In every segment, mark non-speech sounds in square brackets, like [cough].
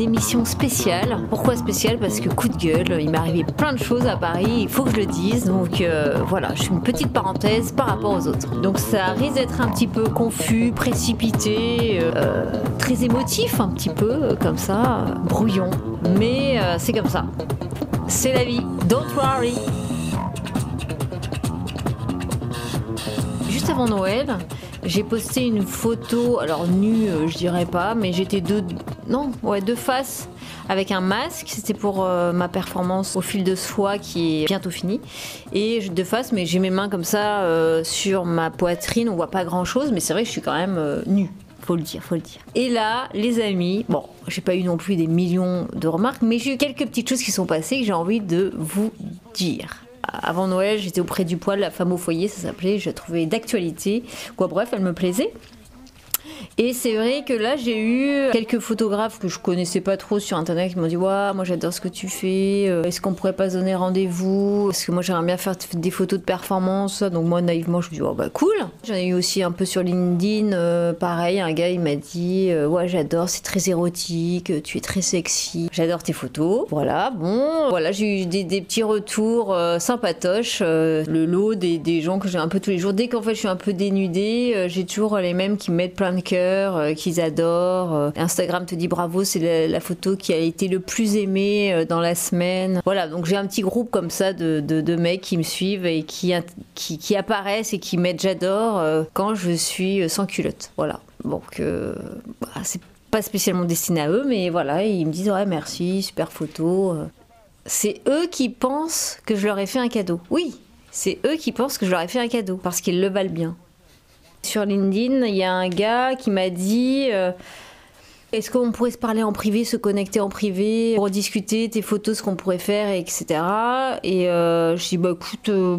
Émission spéciale. Pourquoi spéciale? Parce que coup de gueule, il m'est arrivé plein de choses à Paris, il faut que je le dise. Donc euh, voilà, je fais une petite parenthèse par rapport aux autres. Donc ça risque d'être un petit peu confus, précipité, euh, très émotif un petit peu, comme ça, brouillon. Mais euh, c'est comme ça. C'est la vie. Don't worry. Juste avant Noël, j'ai posté une photo, alors nue, euh, je dirais pas, mais j'étais deux, non, ouais, deux faces avec un masque. C'était pour euh, ma performance au fil de soie qui est bientôt finie. Et de face, mais j'ai mes mains comme ça euh, sur ma poitrine. On voit pas grand chose, mais c'est vrai que je suis quand même nue. Faut le dire, faut le dire. Et là, les amis, bon, j'ai pas eu non plus des millions de remarques, mais j'ai eu quelques petites choses qui sont passées que j'ai envie de vous dire. Avant Noël, j'étais auprès du poil, la femme au foyer, ça s'appelait. Je la trouvais d'actualité. Quoi, bref, elle me plaisait. Et c'est vrai que là, j'ai eu quelques photographes que je connaissais pas trop sur internet qui m'ont dit Waouh, moi j'adore ce que tu fais. Euh, Est-ce qu'on pourrait pas se donner rendez-vous? Parce que moi j'aimerais bien faire des photos de performance. Donc, moi naïvement, je me dis Oh bah cool. J'en ai eu aussi un peu sur LinkedIn. euh, pareil, un gars il m'a dit euh, Ouais, j'adore, c'est très érotique, tu es très sexy. J'adore tes photos. Voilà, bon. Voilà, j'ai eu des, petits retours sympatoches. le lot des, gens que j'ai un peu tous les jours. Dès qu'en fait je suis un peu dénudée, j'ai toujours les mêmes qui me mettent plein de cœurs, euh, qu'ils adorent. Euh, Instagram te dit bravo, c'est la, photo qui a été le plus aimée euh, dans la semaine. Voilà, donc j'ai un petit groupe comme ça de, de, mecs qui me suivent et qui, qui, apparaissent et qui mettent j'adore quand je suis sans culotte. Voilà. Donc euh, bah, c'est pas spécialement destiné à eux, mais voilà, ils me disent ouais merci, super photo. C'est eux qui pensent que je leur ai fait un cadeau. Oui, c'est eux qui pensent que je leur ai fait un cadeau parce qu'ils le valent bien. Sur LinkedIn, il y a un gars qui m'a dit euh, Est-ce qu'on pourrait se parler en privé, se connecter en privé, pour discuter tes photos, ce qu'on pourrait faire, etc. Et euh, je dis Bah écoute, euh,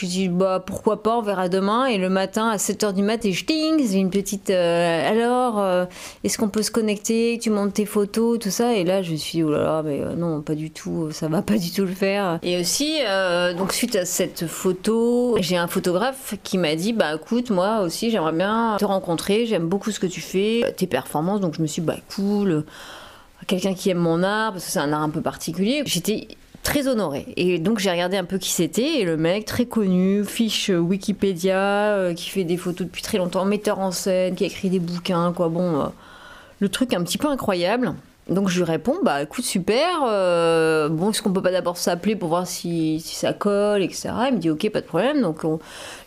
je dis bah pourquoi pas, on verra demain. Et le matin à 7h du mat, et je ting, j'ai une petite euh, alors, euh, est-ce qu'on peut se connecter, tu montes tes photos, tout ça. Et là je me suis dit oh là là, mais euh, non, pas du tout, ça va pas du tout le faire. Et aussi, donc suite à cette photo, j'ai un photographe qui m'a dit bah écoute, moi aussi j'aimerais bien te rencontrer, j'aime beaucoup ce que tu fais, tes performances. Donc je me suis dit bah cool, quelqu'un qui aime mon art, parce que c'est un art un peu particulier. J'étais très honorée. Et donc j'ai regardé un peu qui c'était, et le mec très connu, fiche Wikipédia, euh, qui fait des photos depuis très longtemps, metteur en scène, qui a écrit des bouquins, quoi. Bon, euh, le truc un petit peu incroyable. Donc je lui réponds, bah écoute, super, euh, bon, est-ce qu'on peut pas d'abord s'appeler pour voir si, si ça colle, etc. Il me dit, ok, pas de problème. Donc on-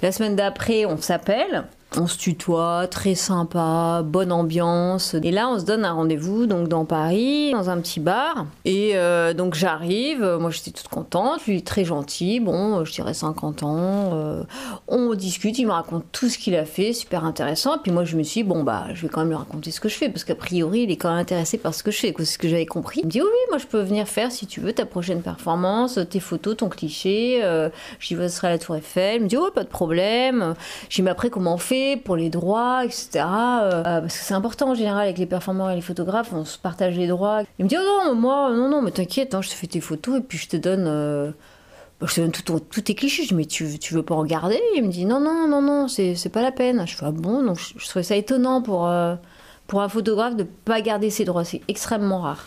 la semaine d'après, on s'appelle. On se tutoie, très sympa, bonne ambiance. Et là, on se donne un rendez-vous donc dans Paris, dans un petit bar. Et euh, donc j'arrive, moi j'étais toute contente, lui très gentil, bon, euh, je dirais 50 ans. euh, on discute, il me raconte tout ce qu'il a fait, super intéressant. Puis moi je me suis dit, bon bah je vais quand même lui raconter ce que je fais, parce qu'a priori il est quand même intéressé par ce que je fais, c'est ce que j'avais compris. Il me dit, oui, oui, moi je peux venir faire si tu veux ta prochaine performance, tes photos, ton cliché. Euh, J'y vais, ce sera la Tour Eiffel. Il me dit, ouais, pas de problème. J'ai dit, mais après comment on fait pour les droits, etc. Euh, parce que c'est important en général avec les performeurs et les photographes, on se partage les droits. Il me dit, oh non, moi, non, non, mais t'inquiète, hein, je te fais tes photos et puis je te donne. euh, bah, je te donne tout tes clichés. Je dis, mais tu, tu veux pas en garder Il me dit, non, non, non, non, c'est pas la peine. Je fais, ah bon? Donc je, je trouvais ça étonnant pour, euh, pour un photographe de pas garder ses droits. C'est extrêmement rare.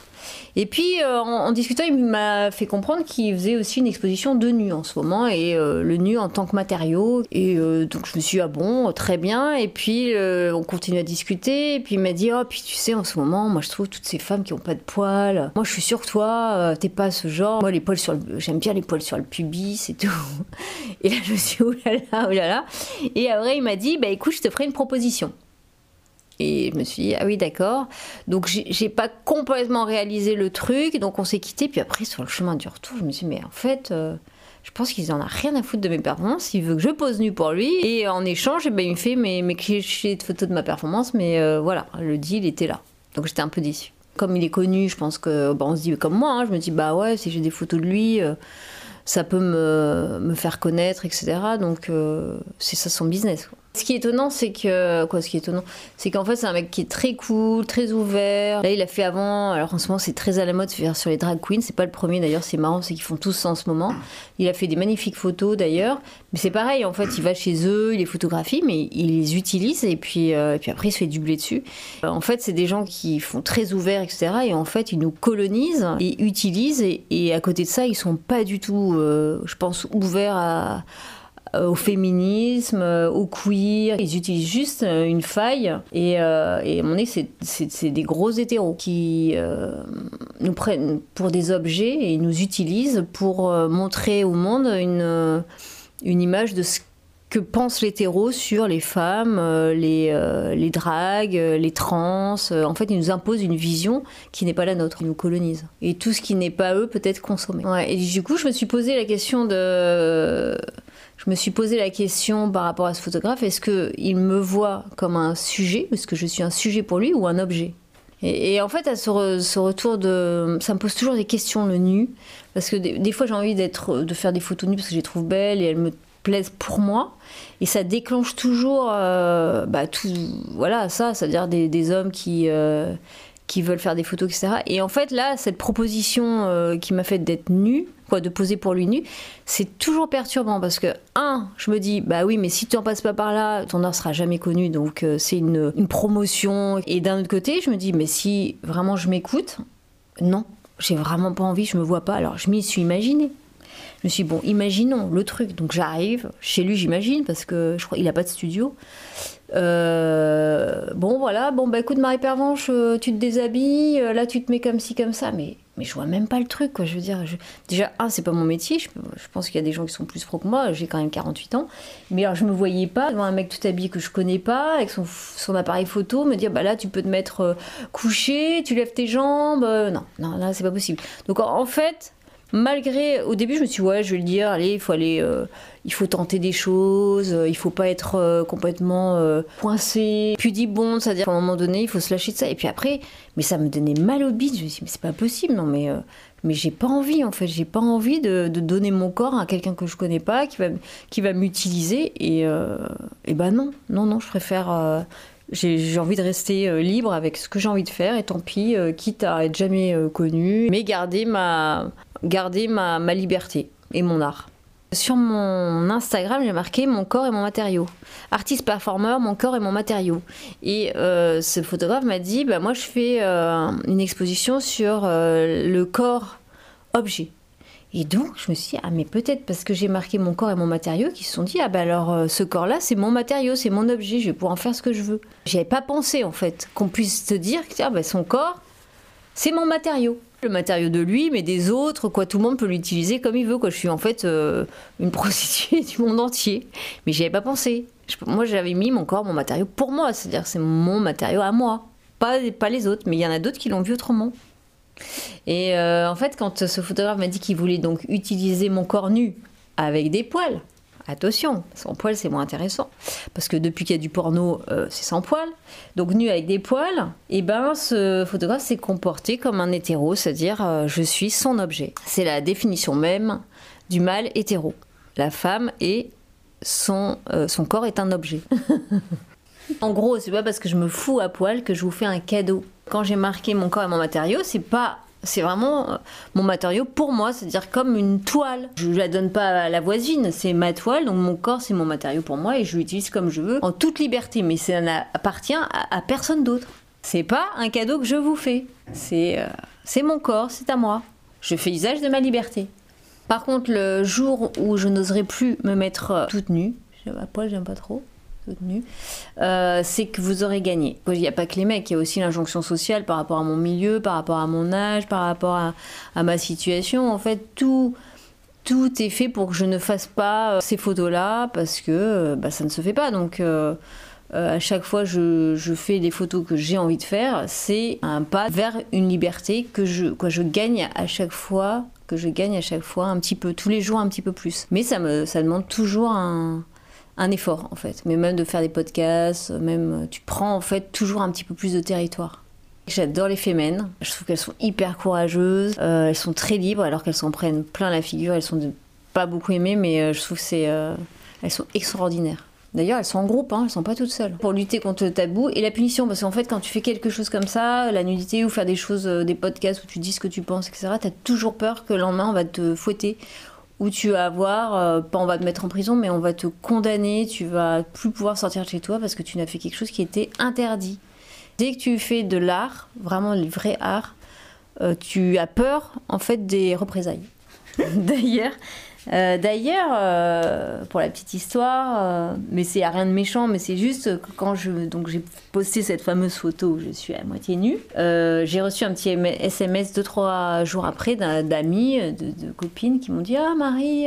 Et puis, euh, en, discutant, il m'a fait comprendre qu'il faisait aussi une exposition de nu en ce moment, et euh, le nu en tant que matériau. Et euh, donc, je me suis dit, ah bon, très bien. Et puis, on continue à discuter. Et puis, il m'a dit, oh, puis tu sais, en ce moment, moi, je trouve toutes ces femmes qui ont pas de poils. Moi, je suis que toi, t'es pas ce genre. Moi, les poils sur. J'aime bien les poils sur le pubis et tout. [laughs] Et là, je me suis dit, oh là là, oh là là. Et après, il m'a dit, bah écoute, je te ferai une proposition. Et je me suis dit, ah oui, d'accord. Donc, j'ai pas complètement réalisé le truc. Donc, on s'est quitté. Puis après, sur le chemin du retour, je me suis dit, mais en fait, euh, je pense qu'il en a rien à foutre de mes performances. Il veut que je pose nu pour lui. Et en échange, eh ben, il me fait mes, mes clichés de photos de ma performance. Mais euh, voilà, le deal était là. Donc, j'étais un peu déçue. Comme il est connu, je pense que, bah, on se dit comme moi, hein, je me dis, bah ouais, si j'ai des photos de lui. euh, ça peut me, me faire connaître, etc. Donc, euh, c'est ça son business. Ce qui est étonnant, c'est que. Quoi, ce qui est étonnant C'est qu'en fait, c'est un mec qui est très cool, très ouvert. Là, il a fait avant. Alors, en ce moment, c'est très à la mode de faire sur les drag queens. C'est pas le premier d'ailleurs, c'est marrant, c'est qu'ils font tous ça en ce moment. Il a fait des magnifiques photos d'ailleurs. Mais c'est pareil, en fait, il va chez eux, il les photographie, mais il les utilise et puis, euh, et puis après, il se fait du blé dessus. Euh, en fait, c'est des gens qui font très ouvert, etc. Et en fait, ils nous colonisent et utilisent. Et, et à côté de ça, ils sont pas du tout, euh, je pense, ouverts à euh, au féminisme, euh, au queer. Ils utilisent juste euh, une faille et, et à mon c'est des gros hétéros qui nous prennent pour des objets et nous utilisent pour montrer au monde une, une image de ce que pense l'hétéro sur les femmes, les, les dragues, les trans. En fait, ils nous imposent une vision qui n'est pas la nôtre. Ils nous colonisent. Et tout ce qui n'est pas eux peut être consommé. Et du coup, je me suis posé la question de je me suis posé la question par rapport à ce photographe, est-ce qu'il me voit comme un sujet, est-ce que je suis un sujet pour lui ou un objet? Et, en fait, à ce, retour de... Ça me pose toujours des questions, le nu, parce que des, fois j'ai envie d'être, de faire des photos nues parce que je les trouve belles et elles me plaisent pour moi. Et ça déclenche toujours euh, bah, tout, voilà, ça, c'est-à-dire des, hommes qui... Euh, qui veulent faire des photos, etc. Et en fait, là, cette proposition euh, qui m'a fait d'être nue, quoi, de poser pour lui nu, c'est toujours perturbant parce que, un, je me dis, bah oui, mais si tu en passes pas par là, ton art sera jamais connu, donc c'est une, une, promotion. Et d'un autre côté, je me dis, mais si vraiment je m'écoute, non, j'ai vraiment pas envie, je me vois pas. Alors je m'y suis imaginé. Je me suis dit, bon, imaginons le truc. Donc j'arrive, chez lui j'imagine, parce que je crois qu'il a pas de studio. Euh, bon voilà, bon bah écoute Marie Pervenche, euh, tu te déshabilles, euh, là tu te mets comme ci comme ça, mais mais je vois même pas le truc quoi. Je veux dire, déjà un c'est pas mon métier, je, pense qu'il y a des gens qui sont plus pro que moi, j'ai quand même 48 ans, mais alors je me voyais pas devant un mec tout habillé que je connais pas avec son, son appareil photo me dire bah là tu peux te mettre couché, tu lèves tes jambes, non non là c'est pas possible. Donc en fait malgré au début je me suis dit, ouais je vais le dire allez il faut aller euh, il faut tenter des choses euh, il faut pas être euh, complètement coincé puis dit bon c'est à dire qu'à un moment donné il faut se lâcher de ça. Et puis après mais ça me donnait mal au bide. Je me suis dit mais c'est pas possible non mais mais j'ai pas envie en fait. J'ai pas envie de, donner mon corps à quelqu'un que je connais pas qui va qui va m'utiliser. Et et ben non non non je préfère j'ai envie de rester libre avec ce que j'ai envie de faire. Et tant pis, quitte à être jamais connu, mais garder ma, garder ma, ma liberté et mon art. Sur mon Instagram, j'ai marqué mon corps et mon matériau. Artiste performeur, mon corps et mon matériau. Et euh, ce photographe m'a dit, bah, moi je fais euh, une exposition sur euh, le corps objet. Et donc je me suis dit, ah mais peut-être parce que j'ai marqué mon corps et mon matériau, qu'ils se sont dit, ah bah alors ce corps-là c'est mon matériau, c'est mon objet, je vais pouvoir en faire ce que je veux. J'avais pas pensé en fait qu'on puisse te dire que ah, bah, son corps c'est mon matériau le matériau de lui, mais des autres, quoi. Tout le monde peut l'utiliser comme il veut, quoi. Je suis en fait euh, une [laughs] prostituée du monde entier. Mais j'y avais pas pensé. moi, j'avais mis mon corps, mon matériau pour moi. C'est-à-dire, c'est mon matériau à moi. Pas, pas les autres. Mais il y en a d'autres qui l'ont vu autrement. Et euh, en fait, quand ce photographe m'a dit qu'il voulait donc utiliser mon corps nu avec des poils, Attention, sans poil c'est moins intéressant. Parce que depuis qu'il y a du porno, euh, c'est sans poil. Donc nu avec des poils, et eh ben ce photographe s'est comporté comme un hétéro, c'est-à-dire euh, je suis son objet. C'est la définition même du mâle hétéro. La femme et son, euh, son corps est un objet. [laughs] en gros, c'est pas parce que je me fous à poil que je vous fais un cadeau. Quand j'ai marqué mon corps et mon matériau, c'est pas c'est vraiment euh, mon matériau pour moi, c'est-à-dire comme une toile. Je la donne pas à la voisine, c'est ma toile, donc mon corps c'est mon matériau pour moi et je l'utilise comme je veux, en toute liberté, mais ça n'appartient à, personne d'autre. C'est pas un cadeau que je vous fais, c'est euh, c'est mon corps, c'est à moi. Je fais usage de ma liberté. Par contre, le jour où je n'oserai plus me mettre euh, toute nue, à poil j'aime pas trop, euh, c'est que vous aurez gagné. Il n'y a pas que les mecs, il y a aussi l'injonction sociale par rapport à mon milieu, par rapport à mon âge, par rapport à, ma situation. En fait, tout, tout est fait pour que je ne fasse pas euh, ces photos-là parce que euh, bah, ça ne se fait pas. Donc, à chaque fois je, je fais des photos que j'ai envie de faire, c'est un pas vers une liberté que je, quoi, je gagne à chaque fois que je gagne à chaque fois un petit peu, tous les jours un petit peu plus. Mais ça, me, ça demande toujours un, un effort en fait. Mais même de faire des podcasts, même tu prends en fait toujours un petit peu plus de territoire. J'adore les fémènes. Je trouve qu'elles sont hyper courageuses. Euh, elles sont très libres alors qu'elles s'en prennent plein la figure. Elles sont pas beaucoup aimées, mais euh, je trouve que c'est, euh, elles sont extraordinaires. D'ailleurs, elles sont en groupe, hein, elles sont pas toutes seules. Pour lutter contre le tabou et la punition, parce qu'en fait, quand tu fais quelque chose comme ça, la nudité ou faire des choses, euh, des podcasts où tu dis ce que tu penses, etc., t'as toujours peur que le lendemain on va te fouetter ou tu vas avoir, euh, pas on va te mettre en prison, mais on va te condamner, tu vas plus pouvoir sortir de chez toi parce que tu n'as fait quelque chose qui était interdit. Dès que tu fais de l'art, vraiment le vrai art, euh, tu as peur en fait des représailles. [laughs] D'ailleurs, euh, D'ailleurs, euh, pour la petite histoire, euh, mais c'est rien de méchant, mais c'est juste que quand j'ai posté cette fameuse photo où je suis à moitié nue, euh, j'ai reçu un petit SMS deux trois jours après d'amis, de, de copines qui m'ont dit ah Marie,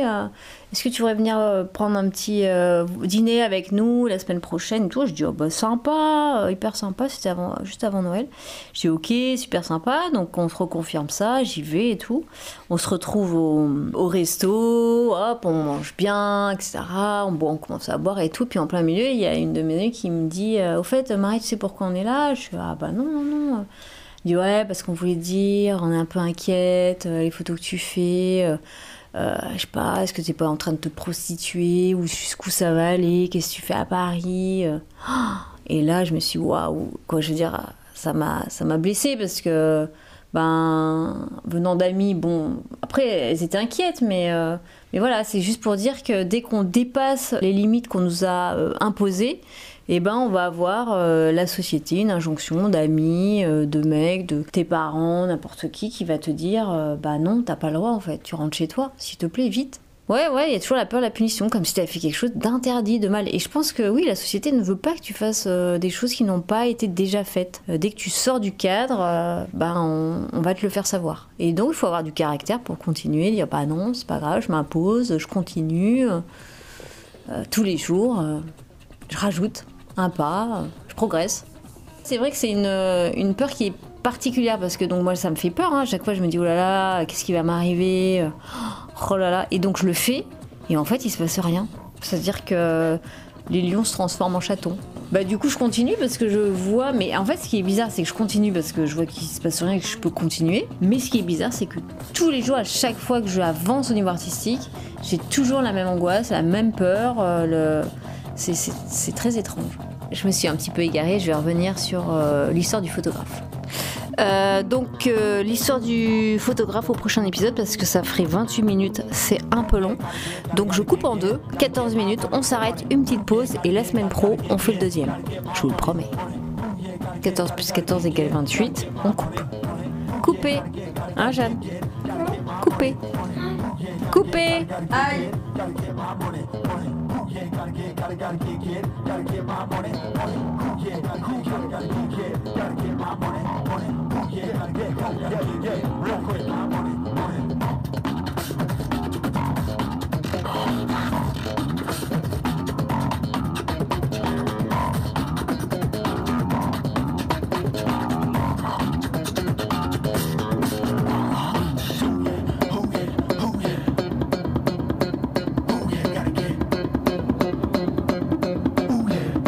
est-ce que tu voudrais venir euh, prendre un petit euh, dîner avec nous la semaine prochaine et tout? Je dis oh bah sympa, euh, hyper sympa, c'était avant juste avant Noël. Je dis ok, super sympa, donc on se reconfirme ça, j'y vais et tout. On se retrouve au, resto, hop, on mange bien, etc. On, commence à boire et tout. Puis en plein milieu, il y a une de mes amies qui me dit Au fait, Marie, tu sais pourquoi on est là? Je suis Ah bah non, non, non. Elle dit Ouais, parce qu'on voulait dire, on est un peu inquiète, les photos que tu fais. Euh, je sais pas, est-ce que t'es pas en train de te prostituer ou jusqu'où ça va aller? Qu'est-ce que tu fais à Paris? Euh. Et là, je me suis waouh, quoi, je veux dire, ça m'a, ça m'a blessée parce que, ben, venant d'amis, bon, après, elles étaient inquiètes, mais, euh, mais voilà, c'est juste pour dire que dès qu'on dépasse les limites qu'on nous a imposées, eh ben, on va avoir euh, la société, une injonction d'amis, euh, de mecs, de tes parents, n'importe qui, qui va te dire, euh, bah non, t'as pas le droit en fait, tu rentres chez toi, s'il te plaît, vite. Ouais, ouais, il y a toujours la peur de la punition, comme si tu avais fait quelque chose d'interdit, de mal. Et je pense que oui, la société ne veut pas que tu fasses euh, des choses qui n'ont pas été déjà faites. Dès que tu sors du cadre, euh, ben, on, on va te le faire savoir. Et donc, il faut avoir du caractère pour continuer, dire bah non, c'est pas grave, je m'impose, je continue. tous les jours, je rajoute un pas, je progresse. C'est vrai que c'est une, peur qui est particulière parce que donc moi ça me fait peur. hein. Chaque fois je me dis oh là là, qu'est-ce qui va m'arriver? Oh là là. Et donc je le fais et en fait il se passe rien. C'est-à-dire que les lions se transforment en chatons. Bah du coup je continue parce que je vois, mais en fait ce qui est bizarre c'est que je continue parce que je vois qu'il se passe rien et que je peux continuer. Mais ce qui est bizarre c'est que tous les jours, à chaque fois que je avance au niveau artistique, j'ai toujours la même angoisse, la même peur. euh, le... c'est très étrange. Je me suis un petit peu égarée, je vais revenir sur euh, l'histoire du photographe. Euh, donc euh, l'histoire du photographe au prochain épisode parce que ça ferait 28 minutes, c'est un peu long. Donc je coupe en deux, 14 minutes, on s'arrête, une petite pause et la semaine pro, on fait le deuxième. Je vous le promets. 14 plus 14 égale 28, on coupe. Coupé, hein Jeanne? Coupé. Coupé Aïe Gotta, gotta get, get, gotta get my money, money. Who get, gotta, who get, gotta, who get, gotta get my money, money. Who get, gotta get, gotta get, get, real quick.